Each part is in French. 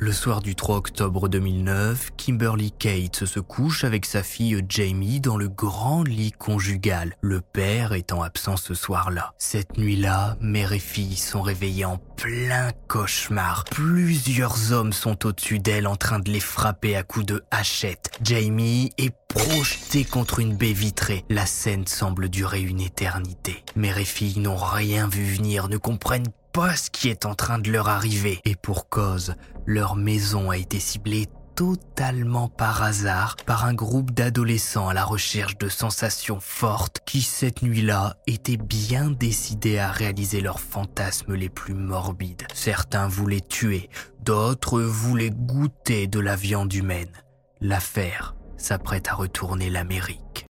Le soir du 3 octobre 2009, Kimberly Kate se couche avec sa fille Jamie dans le grand lit conjugal, le père étant absent ce soir-là. Cette nuit-là, mère et fille sont réveillées en plein cauchemar. Plusieurs hommes sont au-dessus d'elle en train de les frapper à coups de hachette. Jamie est projetée contre une baie vitrée. La scène semble durer une éternité. Mère et fille n'ont rien vu venir, ne comprennent pas ce qui est en train de leur arriver. Et pour cause, leur maison a été ciblée totalement par hasard par un groupe d'adolescents à la recherche de sensations fortes qui cette nuit-là étaient bien décidés à réaliser leurs fantasmes les plus morbides. Certains voulaient tuer, d'autres voulaient goûter de la viande humaine. L'affaire s'apprête à retourner l'Amérique.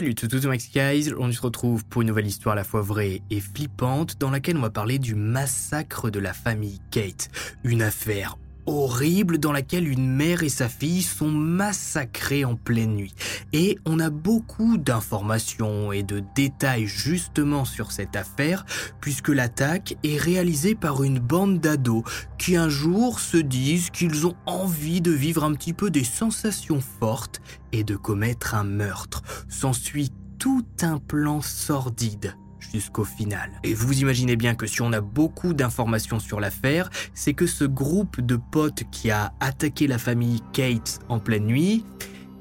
Salut tout tout Max Guys, on se retrouve pour une nouvelle histoire à la fois vraie et flippante dans laquelle on va parler du massacre de la famille Kate. Une affaire horrible dans laquelle une mère et sa fille sont massacrées en pleine nuit. Et on a beaucoup d'informations et de détails justement sur cette affaire, puisque l'attaque est réalisée par une bande d'ados qui un jour se disent qu'ils ont envie de vivre un petit peu des sensations fortes et de commettre un meurtre. S'ensuit tout un plan sordide jusqu'au final. Et vous imaginez bien que si on a beaucoup d'informations sur l'affaire, c'est que ce groupe de potes qui a attaqué la famille Kate en pleine nuit,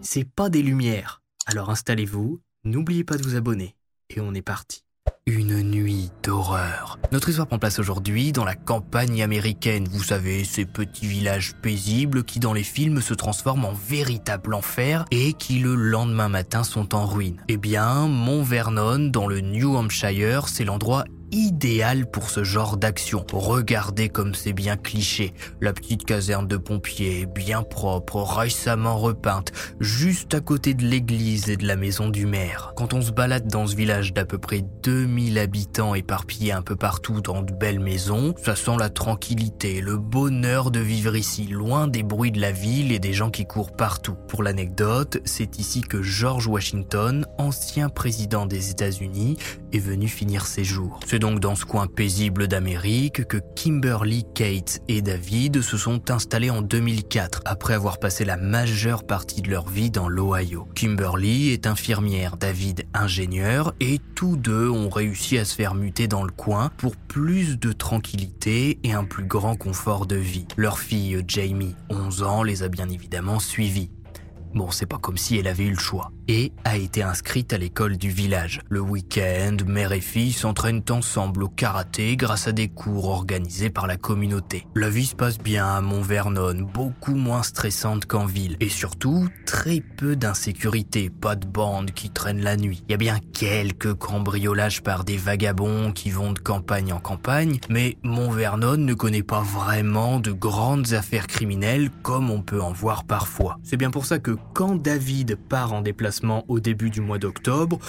c'est pas des lumières. Alors installez-vous, n'oubliez pas de vous abonner, et on est parti. Une nuit d'horreur. Notre histoire prend place aujourd'hui dans la campagne américaine. Vous savez, ces petits villages paisibles qui dans les films se transforment en véritable enfer et qui le lendemain matin sont en ruine. Eh bien, Mont Vernon, dans le New Hampshire, c'est l'endroit idéal pour ce genre d'action. Regardez comme c'est bien cliché. La petite caserne de pompiers, bien propre, récemment repeinte, juste à côté de l'église et de la maison du maire. Quand on se balade dans ce village d'à peu près 2000 habitants éparpillés un peu partout dans de belles maisons, ça sent la tranquillité, le bonheur de vivre ici, loin des bruits de la ville et des gens qui courent partout. Pour l'anecdote, c'est ici que George Washington, ancien président des États-Unis, est venu finir ses jours. C'est donc dans ce coin paisible d'Amérique que Kimberly, Kate et David se sont installés en 2004 après avoir passé la majeure partie de leur vie dans l'Ohio. Kimberly est infirmière, David ingénieur et tous deux ont réussi à se faire muter dans le coin pour plus de tranquillité et un plus grand confort de vie. Leur fille Jamie, 11 ans, les a bien évidemment suivis. Bon, c'est pas comme si elle avait eu le choix. Et a été inscrite à l'école du village. Le week-end, mère et fille s'entraînent ensemble au karaté grâce à des cours organisés par la communauté. La vie se passe bien à Mont-Vernon, beaucoup moins stressante qu'en ville. Et surtout, très peu d'insécurité, pas de bandes qui traînent la nuit. Il y a bien quelques cambriolages par des vagabonds qui vont de campagne en campagne, mais Mont-Vernon ne connaît pas vraiment de grandes affaires criminelles comme on peut en voir parfois. C'est bien pour ça que quand David part en déplacement au début du mois d'octobre,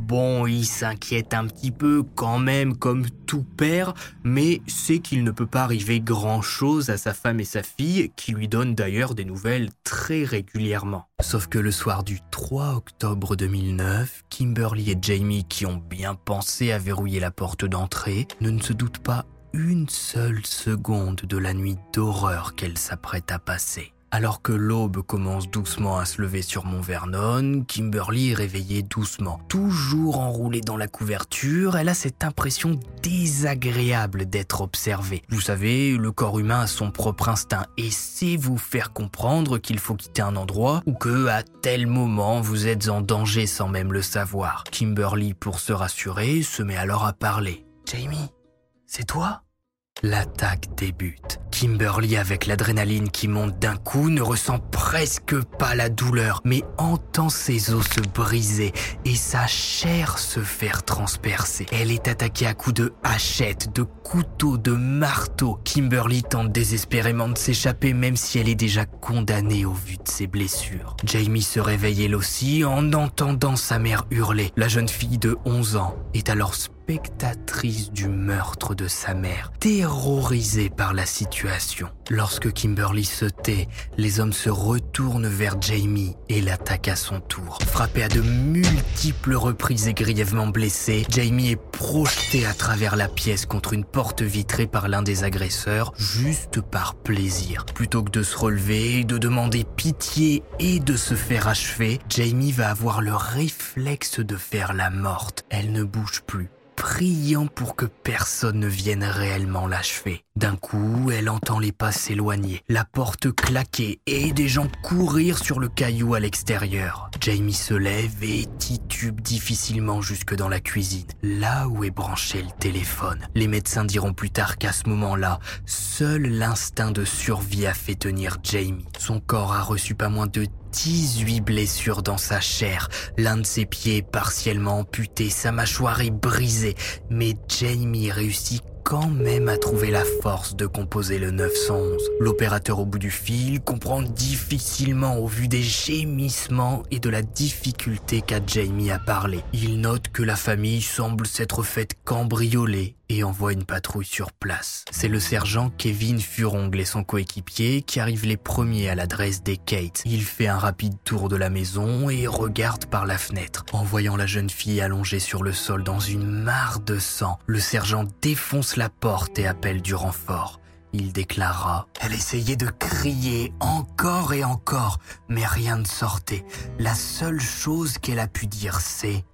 Bon, il s'inquiète un petit peu quand même comme tout père, mais sait qu'il ne peut pas arriver grand-chose à sa femme et sa fille, qui lui donnent d'ailleurs des nouvelles très régulièrement. Sauf que le soir du 3 octobre 2009, Kimberly et Jamie, qui ont bien pensé à verrouiller la porte d'entrée, ne, se doutent pas une seule seconde de la nuit d'horreur qu'elle s'apprête à passer. Alors que l'aube commence doucement à se lever sur Mont Vernon, Kimberly est réveillée doucement. Toujours enroulée dans la couverture, elle a cette impression désagréable d'être observée. Vous savez, le corps humain a son propre instinct et sait vous faire comprendre qu'il faut quitter un endroit ou que à tel moment vous êtes en danger sans même le savoir. Kimberly, pour se rassurer, se met alors à parler. Jamie, c'est toi? L'attaque débute. Kimberly, avec l'adrénaline qui monte d'un coup, ne ressent presque pas la douleur, mais entend ses os se briser et sa chair se faire transpercer. Elle est attaquée à coups de hachette, de couteau, de marteau. Kimberly tente désespérément de s'échapper même si elle est déjà condamnée au vu de ses blessures. Jamie se réveille elle aussi en entendant sa mère hurler. La jeune fille de 11 ans est alors spectatrice du meurtre de sa mère, terrorisée par la situation. Lorsque Kimberly se tait, les hommes se retournent vers Jamie et l'attaquent à son tour. Frappé à de multiples reprises et grièvement blessé, Jamie est projeté à travers la pièce contre une porte vitrée par l'un des agresseurs, juste par plaisir. Plutôt que de se relever, de demander pitié et de se faire achever, Jamie va avoir le réflexe de faire la morte. Elle ne bouge plus priant pour que personne ne vienne réellement l'achever. D'un coup, elle entend les pas s'éloigner, la porte claquer et des gens courir sur le caillou à l'extérieur. Jamie se lève et titube difficilement jusque dans la cuisine, là où est branché le téléphone. Les médecins diront plus tard qu'à ce moment-là, seul l'instinct de survie a fait tenir Jamie. Son corps a reçu pas moins de 18 blessures dans sa chair, l'un de ses pieds partiellement amputé, sa mâchoire est brisée, mais Jamie réussit quand même à trouver la force de composer le 911. L'opérateur au bout du fil comprend difficilement au vu des gémissements et de la difficulté qu'a Jamie à parler. Il note que la famille semble s'être faite cambrioler et envoie une patrouille sur place. C'est le sergent Kevin Furongle et son coéquipier qui arrivent les premiers à l'adresse des Kate. Il fait un rapide tour de la maison et regarde par la fenêtre. En voyant la jeune fille allongée sur le sol dans une mare de sang, le sergent défonce la porte et appelle du renfort. Il déclara ⁇ Elle essayait de crier encore et encore, mais rien ne sortait. La seule chose qu'elle a pu dire c'est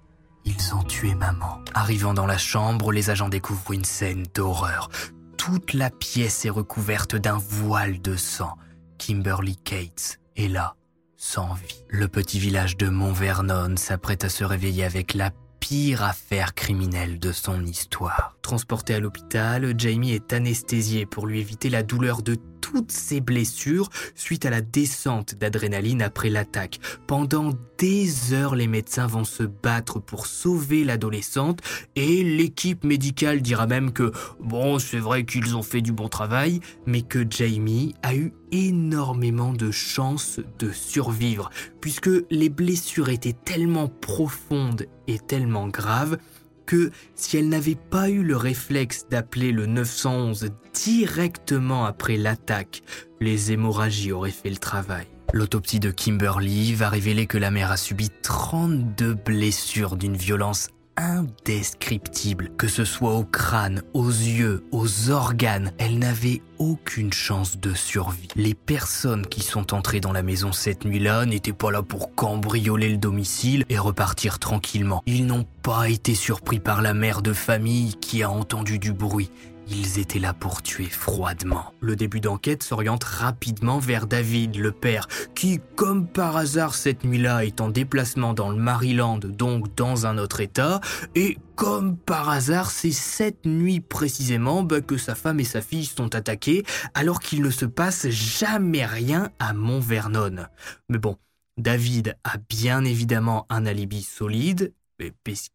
ils ont tué maman. Arrivant dans la chambre, les agents découvrent une scène d'horreur. Toute la pièce est recouverte d'un voile de sang. Kimberly Cates est là, sans vie. Le petit village de Mont Vernon s'apprête à se réveiller avec la pire affaire criminelle de son histoire. Transporté à l'hôpital, Jamie est anesthésié pour lui éviter la douleur de toutes ses blessures suite à la descente d'adrénaline après l'attaque. Pendant des heures, les médecins vont se battre pour sauver l'adolescente et l'équipe médicale dira même que, bon, c'est vrai qu'ils ont fait du bon travail, mais que Jamie a eu énormément de chances de survivre, puisque les blessures étaient tellement profondes et tellement graves que si elle n'avait pas eu le réflexe d'appeler le 911 directement après l'attaque, les hémorragies auraient fait le travail. L'autopsie de Kimberly va révéler que la mère a subi 32 blessures d'une violence indescriptible, que ce soit au crâne, aux yeux, aux organes. Elle n'avait aucune chance de survie. Les personnes qui sont entrées dans la maison cette nuit-là n'étaient pas là pour cambrioler le domicile et repartir tranquillement. Ils n'ont pas été surpris par la mère de famille qui a entendu du bruit. Ils étaient là pour tuer froidement. Le début d'enquête s'oriente rapidement vers David, le père, qui, comme par hasard cette nuit-là, est en déplacement dans le Maryland, donc dans un autre état, et comme par hasard, c'est cette nuit précisément bah, que sa femme et sa fille sont attaquées, alors qu'il ne se passe jamais rien à Mont Vernon. Mais bon, David a bien évidemment un alibi solide,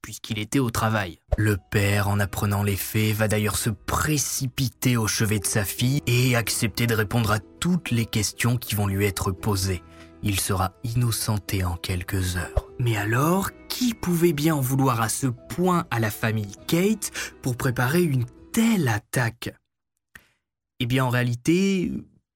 puisqu'il était au travail. Le père, en apprenant les faits, va d'ailleurs se précipiter au chevet de sa fille et accepter de répondre à toutes les questions qui vont lui être posées. Il sera innocenté en quelques heures. Mais alors, qui pouvait bien en vouloir à ce point à la famille Kate pour préparer une telle attaque? Eh bien en réalité,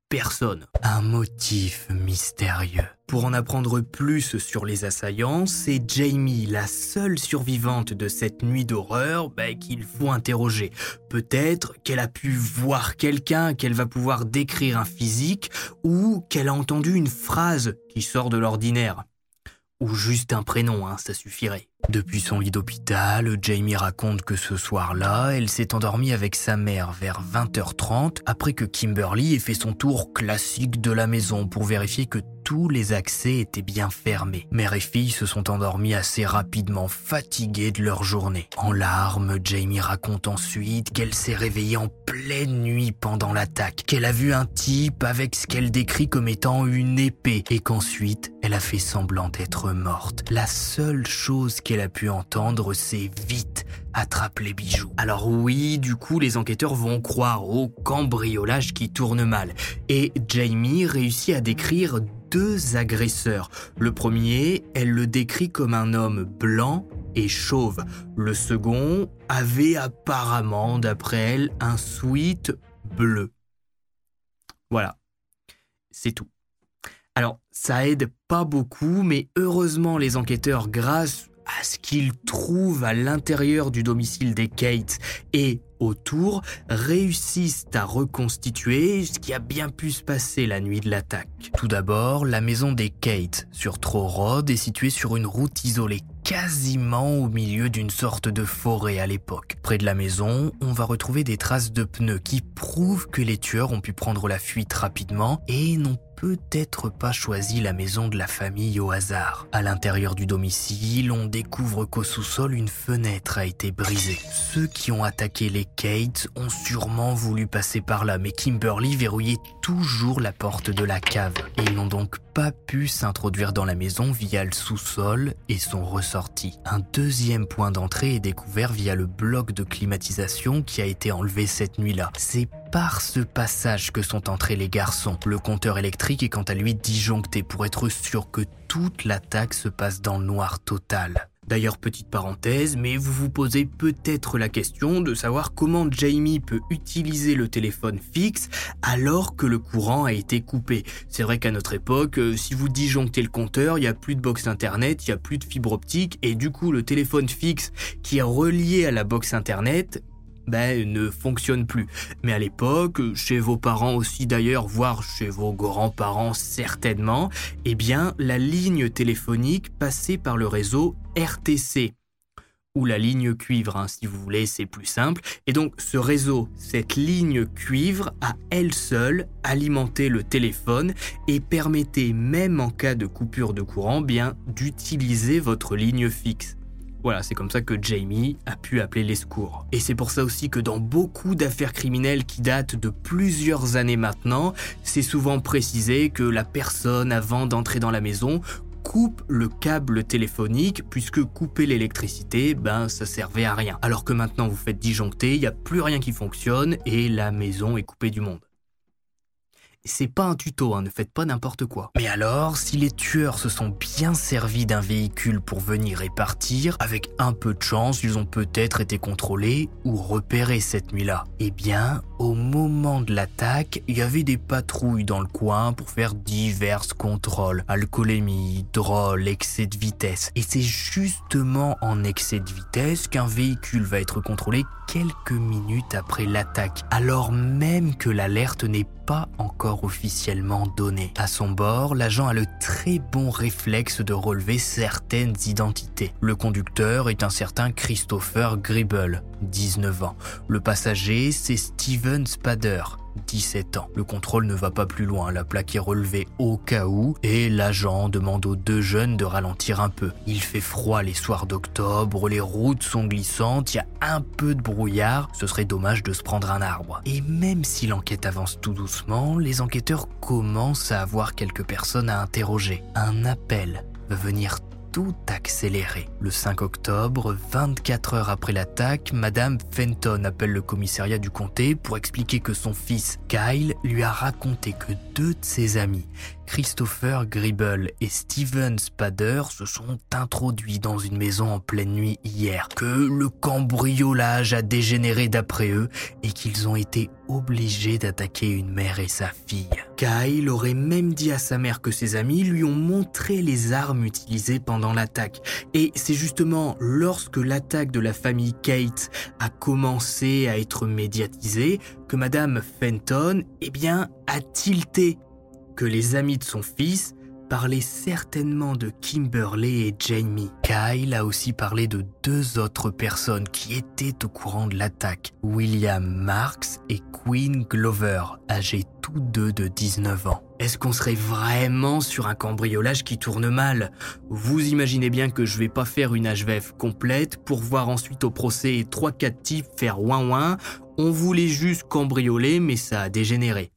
personne. Un motif mystérieux. Pour en apprendre plus sur les assaillants, c'est Jamie, la seule survivante de cette nuit d'horreur, bah, qu'il faut interroger. Peut-être qu'elle a pu voir quelqu'un qu'elle va pouvoir décrire un physique, ou qu'elle a entendu une phrase qui sort de l'ordinaire. Ou juste un prénom, hein, ça suffirait. Depuis son lit d'hôpital, Jamie raconte que ce soir-là, elle s'est endormie avec sa mère vers 20h30 après que Kimberly ait fait son tour classique de la maison pour vérifier que tous les accès étaient bien fermés. Mère et fille se sont endormis assez rapidement, fatiguées de leur journée. En larmes, Jamie raconte ensuite qu'elle s'est réveillée en pleine nuit pendant l'attaque, qu'elle a vu un type avec ce qu'elle décrit comme étant une épée et qu'ensuite elle a fait semblant d'être morte. La seule chose qu'elle a pu entendre, c'est vite, attrape les bijoux. Alors oui, du coup, les enquêteurs vont croire au cambriolage qui tourne mal. Et Jamie réussit à décrire deux agresseurs. Le premier, elle le décrit comme un homme blanc et chauve. Le second avait apparemment, d'après elle, un sweat bleu. Voilà, c'est tout. Alors, ça aide pas beaucoup, mais heureusement les enquêteurs, grâce à ce qu'ils trouvent à l'intérieur du domicile des Kate et autour réussissent à reconstituer ce qui a bien pu se passer la nuit de l'attaque. Tout d'abord, la maison des Kate sur Trow Road est située sur une route isolée quasiment au milieu d'une sorte de forêt à l'époque. Près de la maison, on va retrouver des traces de pneus qui prouvent que les tueurs ont pu prendre la fuite rapidement et n'ont peut-être pas choisi la maison de la famille au hasard. À l'intérieur du domicile, on découvre qu'au sous-sol, une fenêtre a été brisée. Ceux qui ont attaqué les Kate ont sûrement voulu passer par là, mais Kimberly verrouillait toujours la porte de la cave. Ils n'ont donc pas pu s'introduire dans la maison via le sous-sol et sont ressortis. Un deuxième point d'entrée est découvert via le bloc de climatisation qui a été enlevé cette nuit-là. C'est par ce passage que sont entrés les garçons. Le compteur électrique est quant à lui disjoncté pour être sûr que toute l'attaque se passe dans le noir total. D'ailleurs, petite parenthèse, mais vous vous posez peut-être la question de savoir comment Jamie peut utiliser le téléphone fixe alors que le courant a été coupé. C'est vrai qu'à notre époque, euh, si vous disjonctez le compteur, il n'y a plus de box internet, il n'y a plus de fibre optique, et du coup le téléphone fixe qui est relié à la box internet ben, ne fonctionne plus. Mais à l'époque, chez vos parents aussi d'ailleurs, voire chez vos grands-parents certainement, eh bien, la ligne téléphonique passait par le réseau RTC ou la ligne cuivre, hein, si vous voulez, c'est plus simple. Et donc ce réseau, cette ligne cuivre, a elle seule alimenté le téléphone et permettait même en cas de coupure de courant, bien d'utiliser votre ligne fixe. Voilà, c'est comme ça que Jamie a pu appeler les secours. Et c'est pour ça aussi que dans beaucoup d'affaires criminelles qui datent de plusieurs années maintenant, c'est souvent précisé que la personne, avant d'entrer dans la maison, coupe le câble téléphonique puisque couper l'électricité, ben ça servait à rien. Alors que maintenant vous faites disjoncter, il n'y a plus rien qui fonctionne et la maison est coupée du monde. C'est pas un tuto, hein, ne faites pas n'importe quoi. Mais alors, si les tueurs se sont bien servis d'un véhicule pour venir et partir, avec un peu de chance, ils ont peut-être été contrôlés ou repérés cette nuit-là. Eh bien, au moment de l'attaque, il y avait des patrouilles dans le coin pour faire divers contrôles. Alcoolémie, drôle, excès de vitesse. Et c'est justement en excès de vitesse qu'un véhicule va être contrôlé quelques minutes après l'attaque, alors même que l'alerte n'est pas encore officiellement donnée. À son bord, l'agent a le très bon réflexe de relever certaines identités. Le conducteur est un certain Christopher Gribble, 19 ans. Le passager, c'est Steven Spader, 17 ans. Le contrôle ne va pas plus loin, la plaque est relevée au cas où et l'agent demande aux deux jeunes de ralentir un peu. Il fait froid les soirs d'octobre, les routes sont glissantes, il y a un peu de brouillard, ce serait dommage de se prendre un arbre. Et même si l'enquête avance tout doucement, les enquêteurs commencent à avoir quelques personnes à interroger. Un appel va venir tout accéléré. Le 5 octobre, 24 heures après l'attaque, Madame Fenton appelle le commissariat du comté pour expliquer que son fils Kyle lui a raconté que deux de ses amis Christopher Gribble et Steven Spader se sont introduits dans une maison en pleine nuit hier, que le cambriolage a dégénéré d'après eux et qu'ils ont été obligés d'attaquer une mère et sa fille. Kyle aurait même dit à sa mère que ses amis lui ont montré les armes utilisées pendant l'attaque. Et c'est justement lorsque l'attaque de la famille Kate a commencé à être médiatisée que Madame Fenton, eh bien, a tilté que les amis de son fils parlaient certainement de Kimberly et Jamie. Kyle a aussi parlé de deux autres personnes qui étaient au courant de l'attaque, William Marks et Queen Glover, âgés tous deux de 19 ans. Est-ce qu'on serait vraiment sur un cambriolage qui tourne mal? Vous imaginez bien que je vais pas faire une HVF complète pour voir ensuite au procès 3-4 types faire ouin ouin. On voulait juste cambrioler mais ça a dégénéré.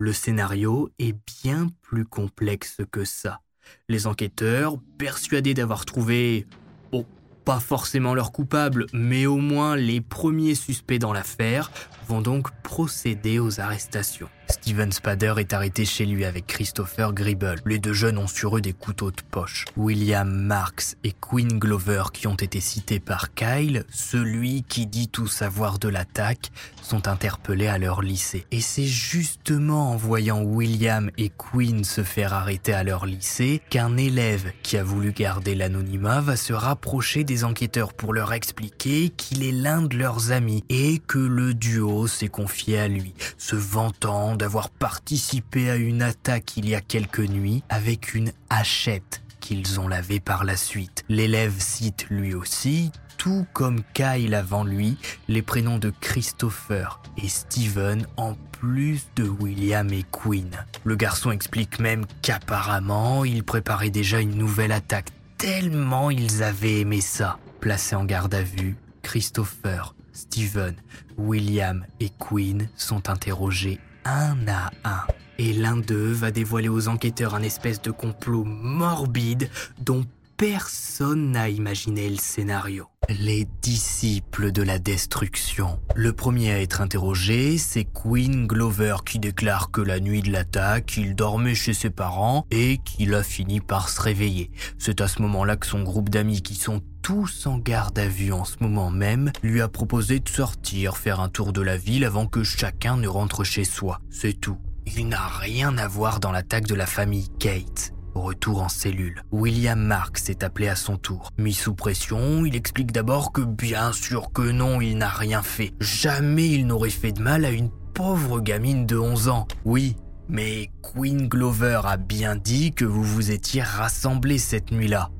Le scénario est bien plus complexe que ça. Les enquêteurs, persuadés d'avoir trouvé, bon, pas forcément leur coupable, mais au moins les premiers suspects dans l'affaire, vont donc procéder aux arrestations. Steven Spader est arrêté chez lui avec Christopher Gribble. Les deux jeunes ont sur eux des couteaux de poche. William Marks et Queen Glover, qui ont été cités par Kyle, celui qui dit tout savoir de l'attaque, sont interpellés à leur lycée. Et c'est justement en voyant William et Queen se faire arrêter à leur lycée qu'un élève qui a voulu garder l'anonymat va se rapprocher des enquêteurs pour leur expliquer qu'il est l'un de leurs amis et que le duo s'est confié à lui, se vantant d'avoir participé à une attaque il y a quelques nuits avec une hachette qu'ils ont lavée par la suite. L'élève cite lui aussi, tout comme Kyle avant lui, les prénoms de Christopher et Steven en plus de William et Queen. Le garçon explique même qu'apparemment, il préparait déjà une nouvelle attaque tellement ils avaient aimé ça. Placé en garde à vue, Christopher, Steven, William et Queen sont interrogés un à un. Et l'un d'eux va dévoiler aux enquêteurs un espèce de complot morbide dont personne n'a imaginé le scénario. Les disciples de la destruction. Le premier à être interrogé, c'est Queen Glover qui déclare que la nuit de l'attaque, il dormait chez ses parents et qu'il a fini par se réveiller. C'est à ce moment-là que son groupe d'amis qui sont tous en garde à vue en ce moment même, lui a proposé de sortir, faire un tour de la ville avant que chacun ne rentre chez soi. C'est tout. Il n'a rien à voir dans l'attaque de la famille Kate. Retour en cellule, William Marks est appelé à son tour. Mis sous pression, il explique d'abord que bien sûr que non, il n'a rien fait. Jamais il n'aurait fait de mal à une pauvre gamine de 11 ans. Oui, mais Queen Glover a bien dit que vous vous étiez rassemblés cette nuit-là.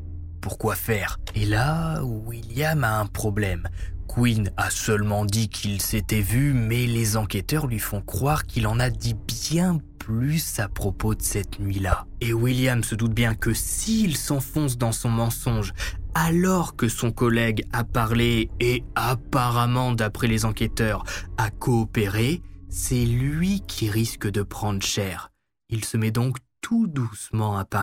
Pourquoi faire? Et là, William a un problème. Queen a seulement dit qu'il s'était vu, mais les enquêteurs lui font croire qu'il en a dit bien plus à propos de cette nuit-là. Et William se doute bien que s'il s'enfonce dans son mensonge, alors que son collègue a parlé et apparemment, d'après les enquêteurs, a coopéré, c'est lui qui risque de prendre cher. Il se met donc tout doucement à parler.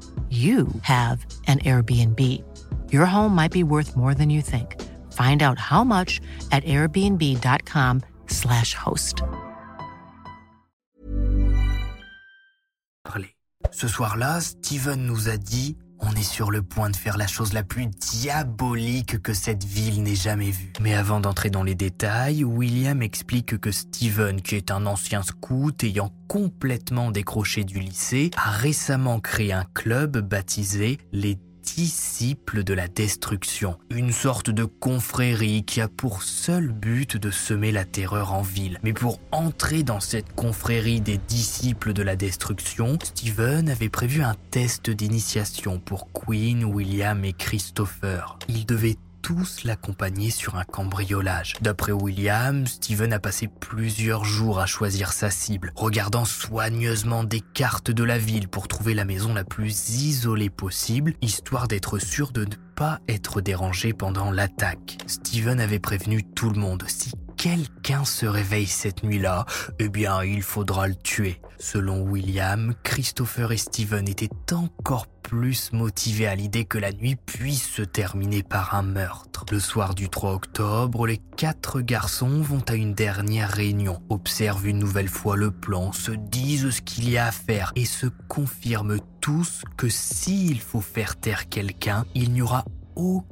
you have an Airbnb. Your home might be worth more than you think. Find out how much at airbnb.com/slash host. Ce soir-là, Steven nous a dit on est sur le point de faire la chose la plus diabolique que cette ville n'ait jamais vue. Mais avant d'entrer dans les détails, William explique que Steven, qui est un ancien scout ayant complètement décroché du lycée, a récemment créé un club baptisé les disciples de la destruction, une sorte de confrérie qui a pour seul but de semer la terreur en ville. Mais pour entrer dans cette confrérie des disciples de la destruction, Steven avait prévu un test d'initiation pour Queen, William et Christopher. Ils devaient tous l'accompagner sur un cambriolage. D'après William, Steven a passé plusieurs jours à choisir sa cible, regardant soigneusement des cartes de la ville pour trouver la maison la plus isolée possible, histoire d'être sûr de ne pas être dérangé pendant l'attaque. Steven avait prévenu tout le monde, si quelqu'un se réveille cette nuit-là, eh bien, il faudra le tuer. Selon William, Christopher et Steven étaient encore plus motivés à l'idée que la nuit puisse se terminer par un meurtre. Le soir du 3 octobre, les quatre garçons vont à une dernière réunion, observent une nouvelle fois le plan, se disent ce qu'il y a à faire et se confirment tous que s'il faut faire taire quelqu'un, il n'y aura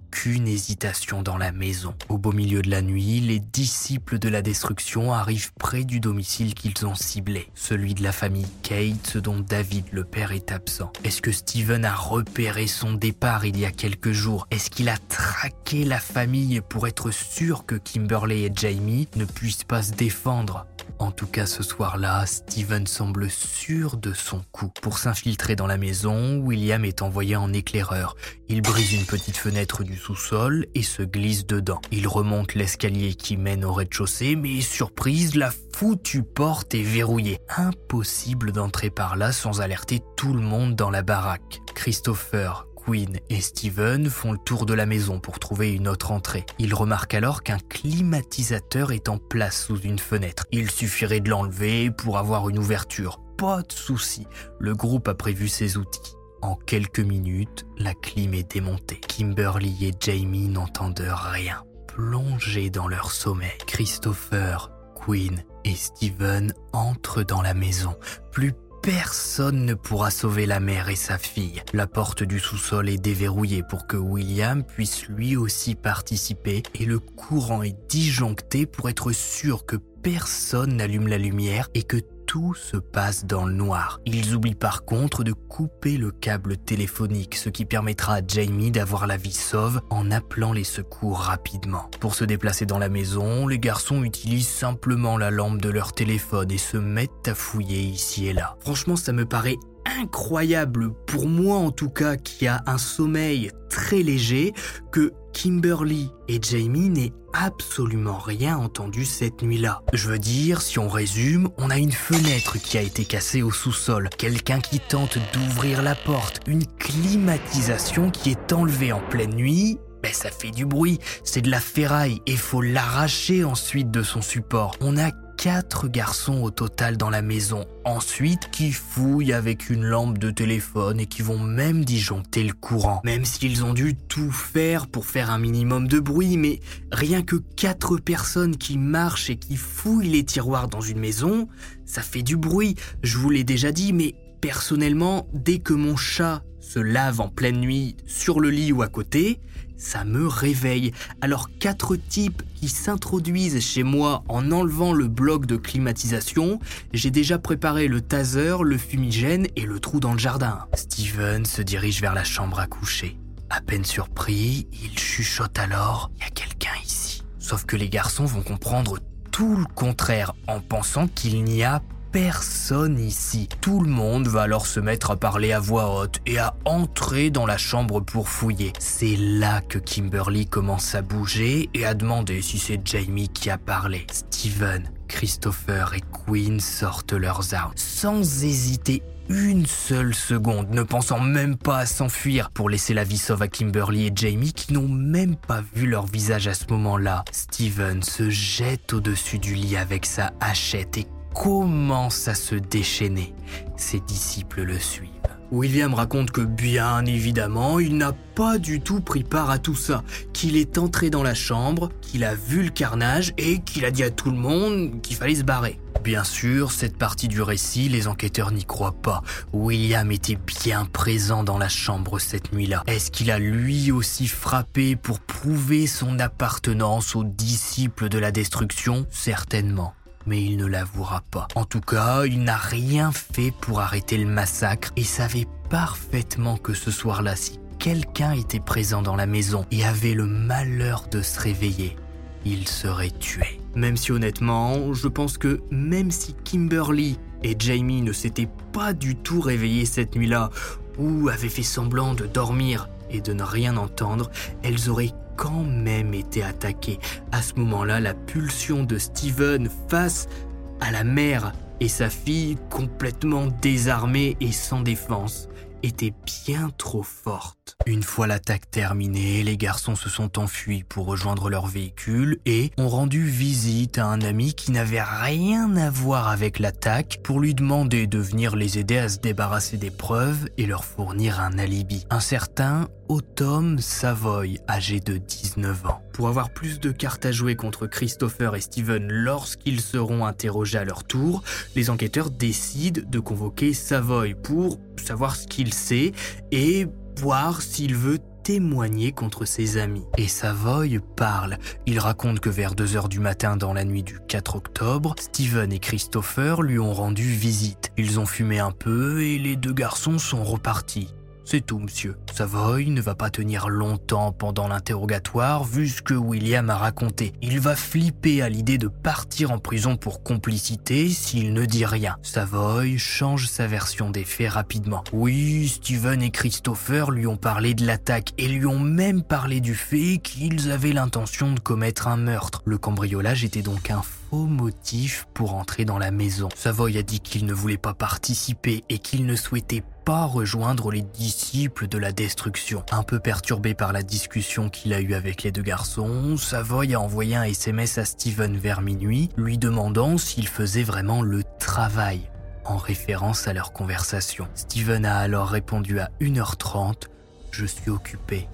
aucune hésitation dans la maison. Au beau milieu de la nuit, les disciples de la destruction arrivent près du domicile qu'ils ont ciblé, celui de la famille Kate, dont David le père est absent. Est-ce que Steven a repéré son départ il y a quelques jours? Est-ce qu'il a traqué la famille pour être sûr que Kimberly et Jamie ne puissent pas se défendre? En tout cas, ce soir-là, Steven semble sûr de son coup. Pour s'infiltrer dans la maison, William est envoyé en éclaireur. Il brise une petite fenêtre du sous-sol et se glisse dedans. Il remonte l'escalier qui mène au rez-de-chaussée, mais surprise, la foutue porte est verrouillée. Impossible d'entrer par là sans alerter tout le monde dans la baraque. Christopher, Quinn et Steven font le tour de la maison pour trouver une autre entrée. Ils remarquent alors qu'un climatisateur est en place sous une fenêtre. Il suffirait de l'enlever pour avoir une ouverture. Pas de souci, le groupe a prévu ses outils. En quelques minutes, la clim est démontée. Kimberly et Jamie n'entendent rien. Plongés dans leur sommeil, Christopher, Quinn et Steven entrent dans la maison. Plus Personne ne pourra sauver la mère et sa fille. La porte du sous-sol est déverrouillée pour que William puisse lui aussi participer et le courant est disjoncté pour être sûr que personne n'allume la lumière et que tout se passe dans le noir. Ils oublient par contre de couper le câble téléphonique, ce qui permettra à Jamie d'avoir la vie sauve en appelant les secours rapidement. Pour se déplacer dans la maison, les garçons utilisent simplement la lampe de leur téléphone et se mettent à fouiller ici et là. Franchement, ça me paraît incroyable, pour moi en tout cas, qui a un sommeil très léger, que Kimberly et Jamie n'aient absolument rien entendu cette nuit-là. Je veux dire, si on résume, on a une fenêtre qui a été cassée au sous-sol, quelqu'un qui tente d'ouvrir la porte, une climatisation qui est enlevée en pleine nuit, ben ça fait du bruit, c'est de la ferraille et faut l'arracher ensuite de son support. On a quatre garçons au total dans la maison. Ensuite, qui fouillent avec une lampe de téléphone et qui vont même disjoncter le courant. Même s'ils ont dû tout faire pour faire un minimum de bruit, mais rien que quatre personnes qui marchent et qui fouillent les tiroirs dans une maison, ça fait du bruit. Je vous l'ai déjà dit, mais personnellement, dès que mon chat se lave en pleine nuit sur le lit ou à côté, ça me réveille. Alors quatre types qui s'introduisent chez moi en enlevant le bloc de climatisation, j'ai déjà préparé le taser, le fumigène et le trou dans le jardin. Steven se dirige vers la chambre à coucher. À peine surpris, il chuchote alors Il y a quelqu'un ici. Sauf que les garçons vont comprendre tout le contraire en pensant qu'il n'y a personne ici. Tout le monde va alors se mettre à parler à voix haute et à entrer dans la chambre pour fouiller. C'est là que Kimberly commence à bouger et à demander si c'est Jamie qui a parlé. Steven, Christopher et Quinn sortent leurs armes sans hésiter une seule seconde, ne pensant même pas à s'enfuir pour laisser la vie sauve à Kimberly et Jamie qui n'ont même pas vu leur visage à ce moment-là. Steven se jette au-dessus du lit avec sa hachette et commence à se déchaîner. Ses disciples le suivent. William raconte que bien évidemment, il n'a pas du tout pris part à tout ça, qu'il est entré dans la chambre, qu'il a vu le carnage et qu'il a dit à tout le monde qu'il fallait se barrer. Bien sûr, cette partie du récit, les enquêteurs n'y croient pas. William était bien présent dans la chambre cette nuit-là. Est-ce qu'il a lui aussi frappé pour prouver son appartenance aux disciples de la destruction? Certainement mais il ne l'avouera pas. En tout cas, il n'a rien fait pour arrêter le massacre et savait parfaitement que ce soir-là, si quelqu'un était présent dans la maison et avait le malheur de se réveiller, il serait tué. Même si honnêtement, je pense que même si Kimberly et Jamie ne s'étaient pas du tout réveillés cette nuit-là, ou avaient fait semblant de dormir et de ne rien entendre, elles auraient quand même été attaqués. À ce moment-là, la pulsion de Steven face à la mère et sa fille complètement désarmée et sans défense était bien trop forte. Une fois l'attaque terminée, les garçons se sont enfuis pour rejoindre leur véhicule et ont rendu visite à un ami qui n'avait rien à voir avec l'attaque pour lui demander de venir les aider à se débarrasser des preuves et leur fournir un alibi. Un certain Autumn Savoy, âgé de 19 ans. Pour avoir plus de cartes à jouer contre Christopher et Steven lorsqu'ils seront interrogés à leur tour, les enquêteurs décident de convoquer Savoy pour savoir ce qu'il sait et voir s'il veut témoigner contre ses amis. Et Savoy parle. Il raconte que vers 2h du matin dans la nuit du 4 octobre, Steven et Christopher lui ont rendu visite. Ils ont fumé un peu et les deux garçons sont repartis. C'est tout, monsieur. Savoy ne va pas tenir longtemps pendant l'interrogatoire vu ce que William a raconté. Il va flipper à l'idée de partir en prison pour complicité s'il ne dit rien. Savoy change sa version des faits rapidement. Oui, Steven et Christopher lui ont parlé de l'attaque et lui ont même parlé du fait qu'ils avaient l'intention de commettre un meurtre. Le cambriolage était donc un motif pour entrer dans la maison. Savoy a dit qu'il ne voulait pas participer et qu'il ne souhaitait pas rejoindre les disciples de la destruction. Un peu perturbé par la discussion qu'il a eue avec les deux garçons, Savoy a envoyé un SMS à Steven vers minuit, lui demandant s'il faisait vraiment le travail, en référence à leur conversation. Steven a alors répondu à 1h30 Je suis occupé.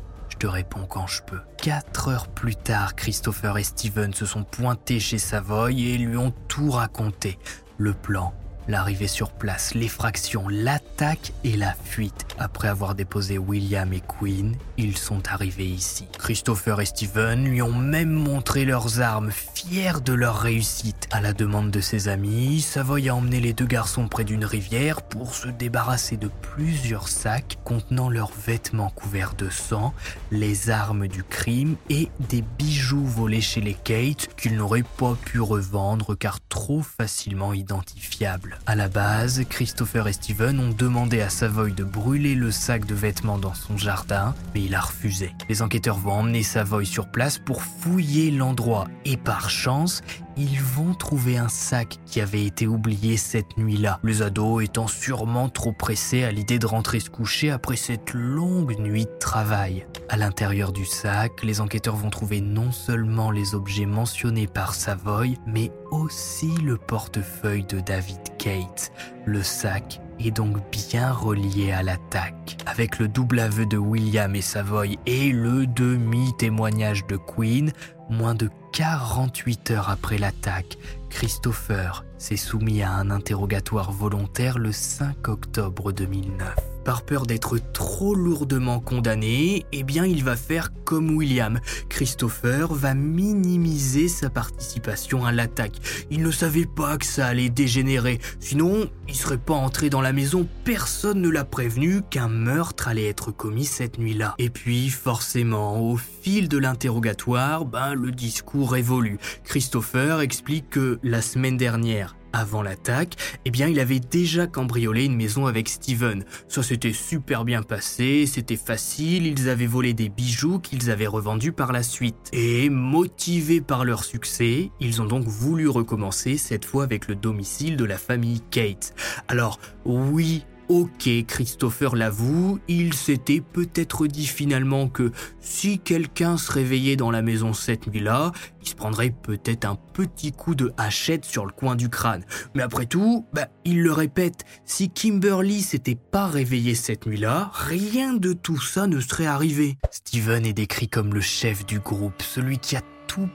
Te réponds quand je peux. Quatre heures plus tard, Christopher et Steven se sont pointés chez Savoy et lui ont tout raconté. Le plan, L'arrivée sur place, l'effraction, l'attaque et la fuite. Après avoir déposé William et Queen, ils sont arrivés ici. Christopher et Steven lui ont même montré leurs armes, fiers de leur réussite. À la demande de ses amis, Savoy a emmené les deux garçons près d'une rivière pour se débarrasser de plusieurs sacs contenant leurs vêtements couverts de sang, les armes du crime et des bijoux volés chez les Kate qu'ils n'auraient pas pu revendre car trop facilement identifiables. À la base, Christopher et Steven ont demandé à Savoy de brûler le sac de vêtements dans son jardin, mais il a refusé. Les enquêteurs vont emmener Savoy sur place pour fouiller l'endroit et par chance, ils vont trouver un sac qui avait été oublié cette nuit-là. Les ados étant sûrement trop pressés à l'idée de rentrer se coucher après cette longue nuit de travail. À l'intérieur du sac, les enquêteurs vont trouver non seulement les objets mentionnés par Savoy, mais aussi le portefeuille de David Kate. Le sac est donc bien relié à l'attaque. Avec le double aveu de William et Savoy et le demi-témoignage de Queen, moins de 48 heures après l'attaque, Christopher s'est soumis à un interrogatoire volontaire le 5 octobre 2009 par peur d'être trop lourdement condamné, eh bien il va faire comme William. Christopher va minimiser sa participation à l'attaque. Il ne savait pas que ça allait dégénérer, sinon il serait pas entré dans la maison, personne ne l'a prévenu qu'un meurtre allait être commis cette nuit-là. Et puis forcément, au fil de l'interrogatoire, ben le discours évolue. Christopher explique que la semaine dernière, avant l'attaque, eh bien, il avait déjà cambriolé une maison avec Steven. Ça s'était super bien passé, c'était facile, ils avaient volé des bijoux qu'ils avaient revendus par la suite. Et motivés par leur succès, ils ont donc voulu recommencer, cette fois avec le domicile de la famille Kate. Alors, oui, Ok, Christopher l'avoue, il s'était peut-être dit finalement que si quelqu'un se réveillait dans la maison cette nuit-là, il se prendrait peut-être un petit coup de hachette sur le coin du crâne. Mais après tout, bah, il le répète, si Kimberly s'était pas réveillée cette nuit-là, rien de tout ça ne serait arrivé. Steven est décrit comme le chef du groupe, celui qui a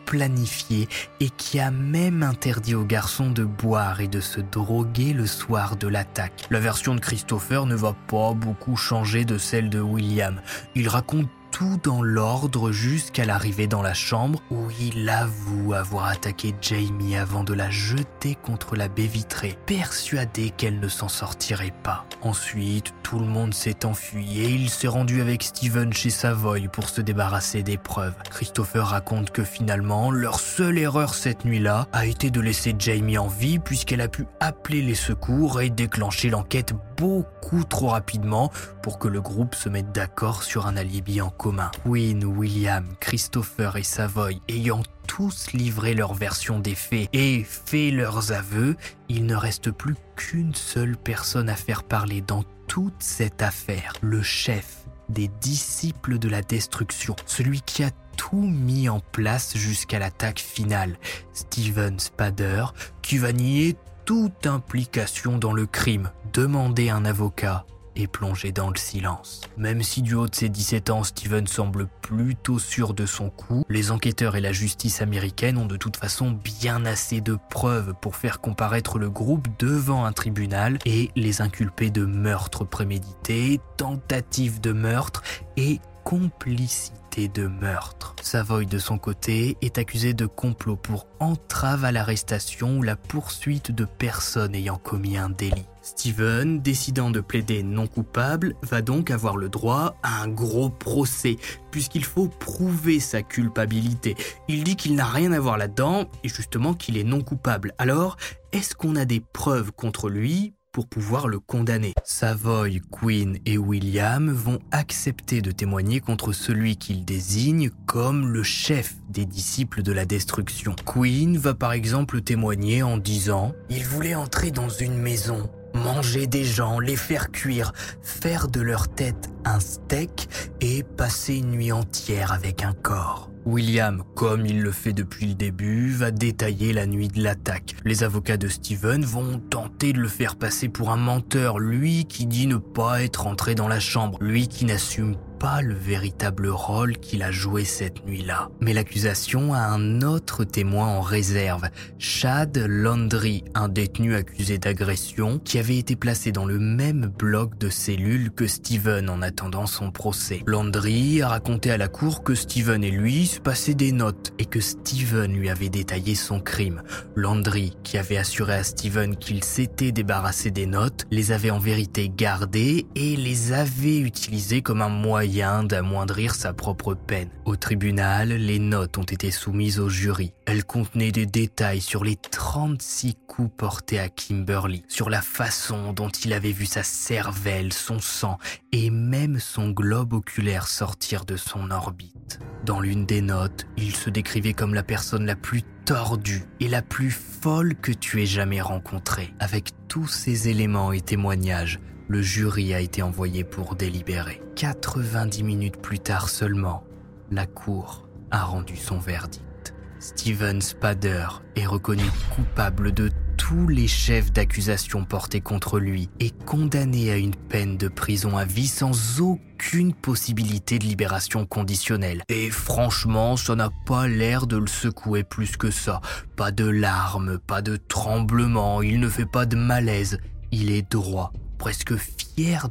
planifié et qui a même interdit aux garçons de boire et de se droguer le soir de l'attaque. La version de Christopher ne va pas beaucoup changer de celle de William. Il raconte tout dans l'ordre jusqu'à l'arrivée dans la chambre où il avoue avoir attaqué Jamie avant de la jeter contre la baie vitrée, persuadé qu'elle ne s'en sortirait pas. Ensuite, tout le monde s'est enfui et il s'est rendu avec Steven chez Savoy pour se débarrasser des preuves. Christopher raconte que finalement, leur seule erreur cette nuit-là a été de laisser Jamie en vie puisqu'elle a pu appeler les secours et déclencher l'enquête beaucoup trop rapidement pour que le groupe se mette d'accord sur un alibi en commun. Quinn, William, Christopher et Savoy ayant tous livré leur version des faits et fait leurs aveux, il ne reste plus qu'une seule personne à faire parler dans toute cette affaire, le chef des disciples de la destruction, celui qui a tout mis en place jusqu'à l'attaque finale, Steven Spader, qui va nier toute implication dans le crime, demander un avocat et plongé dans le silence. Même si du haut de ses 17 ans, Steven semble plutôt sûr de son coup, les enquêteurs et la justice américaine ont de toute façon bien assez de preuves pour faire comparaître le groupe devant un tribunal et les inculper de meurtre prémédité, tentative de meurtre et complicité de meurtre. Savoy, de son côté, est accusé de complot pour entrave à l'arrestation ou la poursuite de personnes ayant commis un délit. Steven, décidant de plaider non coupable, va donc avoir le droit à un gros procès, puisqu'il faut prouver sa culpabilité. Il dit qu'il n'a rien à voir là-dedans, et justement qu'il est non coupable. Alors, est-ce qu'on a des preuves contre lui pour pouvoir le condamner. Savoy, Quinn et William vont accepter de témoigner contre celui qu'ils désignent comme le chef des disciples de la destruction. Quinn va par exemple témoigner en disant ⁇ Il voulait entrer dans une maison, manger des gens, les faire cuire, faire de leur tête un steak et passer une nuit entière avec un corps. William, comme il le fait depuis le début, va détailler la nuit de l'attaque. Les avocats de Steven vont tenter de le faire passer pour un menteur, lui qui dit ne pas être entré dans la chambre, lui qui n'assume pas le véritable rôle qu'il a joué cette nuit-là. Mais l'accusation a un autre témoin en réserve, Chad Landry, un détenu accusé d'agression qui avait été placé dans le même bloc de cellules que Steven en attendant son procès. Landry a raconté à la cour que Steven et lui se passaient des notes et que Steven lui avait détaillé son crime. Landry, qui avait assuré à Steven qu'il s'était débarrassé des notes, les avait en vérité gardées et les avait utilisées comme un moyen d'amoindrir sa propre peine. Au tribunal, les notes ont été soumises au jury. Elles contenaient des détails sur les 36 coups portés à Kimberly, sur la façon dont il avait vu sa cervelle, son sang et même son globe oculaire sortir de son orbite. Dans l'une des notes, il se décrivait comme la personne la plus tordue et la plus folle que tu aies jamais rencontrée. Avec tous ces éléments et témoignages, le jury a été envoyé pour délibérer. 90 minutes plus tard seulement, la cour a rendu son verdict. Steven Spader est reconnu coupable de tous les chefs d'accusation portés contre lui et condamné à une peine de prison à vie sans aucune possibilité de libération conditionnelle. Et franchement, ça n'a pas l'air de le secouer plus que ça. Pas de larmes, pas de tremblements, il ne fait pas de malaise. Il est droit presque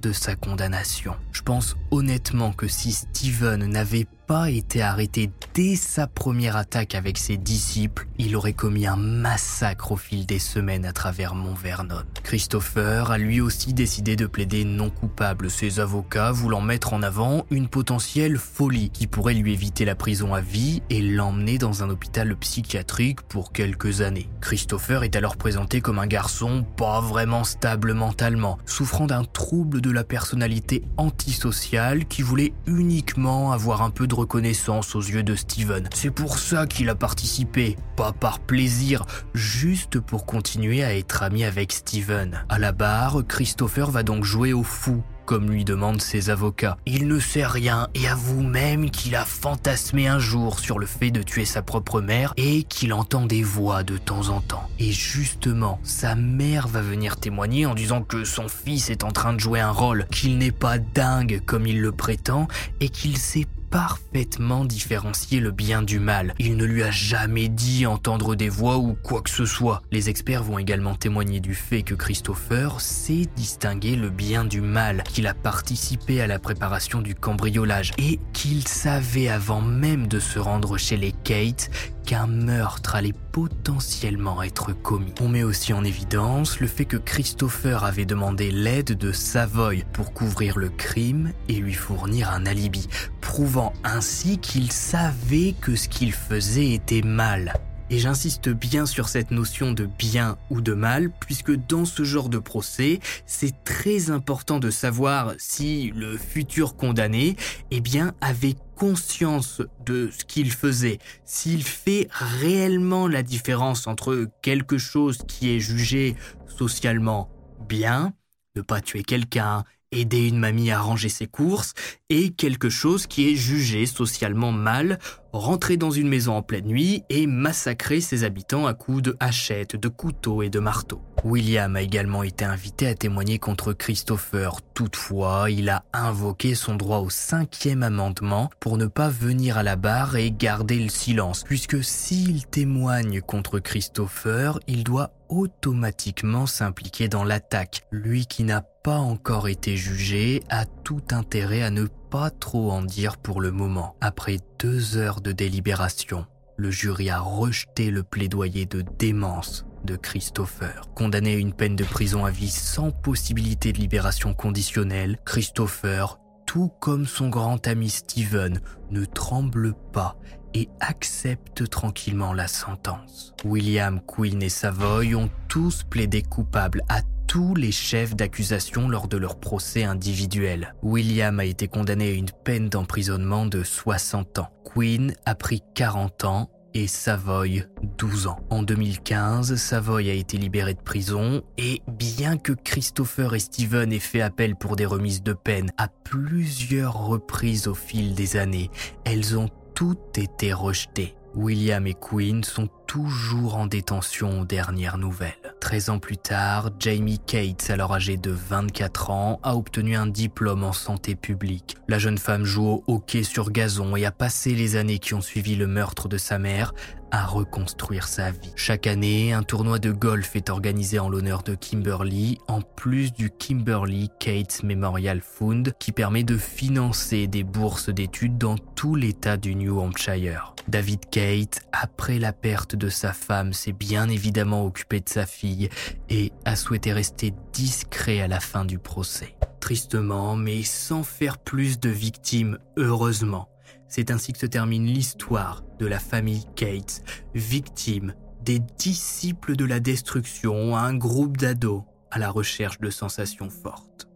de sa condamnation. Je pense honnêtement que si Steven n'avait pas été arrêté dès sa première attaque avec ses disciples, il aurait commis un massacre au fil des semaines à travers Mont Vernon. Christopher a lui aussi décidé de plaider non coupable, ses avocats voulant mettre en avant une potentielle folie qui pourrait lui éviter la prison à vie et l'emmener dans un hôpital psychiatrique pour quelques années. Christopher est alors présenté comme un garçon pas vraiment stable mentalement, souffrant d'un de la personnalité antisociale qui voulait uniquement avoir un peu de reconnaissance aux yeux de Steven. C'est pour ça qu'il a participé, pas par plaisir, juste pour continuer à être ami avec Steven. À la barre, Christopher va donc jouer au fou comme lui demandent ses avocats. Il ne sait rien et avoue même qu'il a fantasmé un jour sur le fait de tuer sa propre mère et qu'il entend des voix de temps en temps. Et justement, sa mère va venir témoigner en disant que son fils est en train de jouer un rôle, qu'il n'est pas dingue comme il le prétend et qu'il sait parfaitement différencier le bien du mal. Il ne lui a jamais dit entendre des voix ou quoi que ce soit. Les experts vont également témoigner du fait que Christopher sait distinguer le bien du mal, qu'il a participé à la préparation du cambriolage et qu'il savait avant même de se rendre chez les Kate qu'un meurtre allait potentiellement être commis. On met aussi en évidence le fait que Christopher avait demandé l'aide de Savoy pour couvrir le crime et lui fournir un alibi, prouvant ainsi qu'il savait que ce qu'il faisait était mal. Et j'insiste bien sur cette notion de bien ou de mal, puisque dans ce genre de procès, c'est très important de savoir si le futur condamné, eh avait conscience de ce qu'il faisait, s'il fait réellement la différence entre quelque chose qui est jugé socialement bien, ne pas tuer quelqu'un, aider une mamie à ranger ses courses, et quelque chose qui est jugé socialement mal, rentrer dans une maison en pleine nuit et massacrer ses habitants à coups de hachettes, de couteaux et de marteaux. William a également été invité à témoigner contre Christopher. Toutefois, il a invoqué son droit au cinquième amendement pour ne pas venir à la barre et garder le silence, puisque s'il témoigne contre Christopher, il doit automatiquement s'impliquer dans l'attaque. Lui qui n'a encore été jugé a tout intérêt à ne pas trop en dire pour le moment. Après deux heures de délibération, le jury a rejeté le plaidoyer de démence de Christopher. Condamné à une peine de prison à vie sans possibilité de libération conditionnelle, Christopher, tout comme son grand ami Steven, ne tremble pas et accepte tranquillement la sentence. William, Quinn et Savoy ont tous plaidé coupables à tous les chefs d'accusation lors de leur procès individuel. William a été condamné à une peine d'emprisonnement de 60 ans. Quinn a pris 40 ans et Savoy 12 ans. En 2015, Savoy a été libéré de prison et bien que Christopher et Steven aient fait appel pour des remises de peine à plusieurs reprises au fil des années, elles ont toutes été rejetées. William et Quinn sont toujours en détention aux dernières nouvelles. 13 ans plus tard, Jamie Cates, alors âgée de 24 ans, a obtenu un diplôme en santé publique. La jeune femme joue au hockey sur gazon et a passé les années qui ont suivi le meurtre de sa mère à reconstruire sa vie. Chaque année, un tournoi de golf est organisé en l'honneur de Kimberly, en plus du Kimberly Cates Memorial Fund, qui permet de financer des bourses d'études dans tout l'État du New Hampshire. David Kate, après la perte de sa femme, s'est bien évidemment occupé de sa fille et a souhaité rester discret à la fin du procès. Tristement, mais sans faire plus de victimes, heureusement. C'est ainsi que se termine l'histoire de la famille Kate, victime des disciples de la destruction, un groupe d'ados à la recherche de sensations fortes.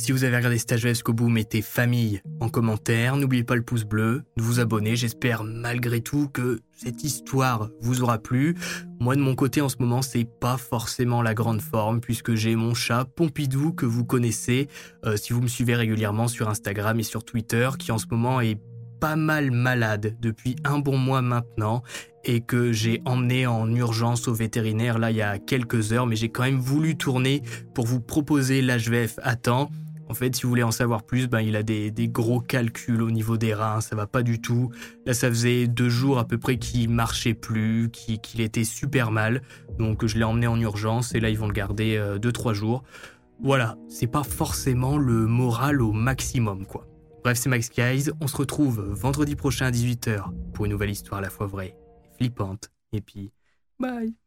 Si vous avez regardé cet jusqu'au bout, mettez famille en commentaire. N'oubliez pas le pouce bleu, de vous abonner. J'espère malgré tout que cette histoire vous aura plu. Moi de mon côté en ce moment, c'est pas forcément la grande forme puisque j'ai mon chat Pompidou que vous connaissez euh, si vous me suivez régulièrement sur Instagram et sur Twitter qui en ce moment est pas mal malade depuis un bon mois maintenant et que j'ai emmené en urgence au vétérinaire là il y a quelques heures mais j'ai quand même voulu tourner pour vous proposer l'HVF à temps. En fait, si vous voulez en savoir plus, ben, il a des, gros calculs au niveau des reins, ça va pas du tout. Là, ça faisait deux jours à peu près qu'il marchait plus, qu'il était super mal. Donc, je l'ai emmené en urgence et là, ils vont le garder euh, deux, trois jours. Voilà, c'est pas forcément le moral au maximum, quoi. Bref, c'est Max Guys. On se retrouve vendredi prochain à 18h pour une nouvelle histoire à la fois vraie et flippante. Et puis, bye!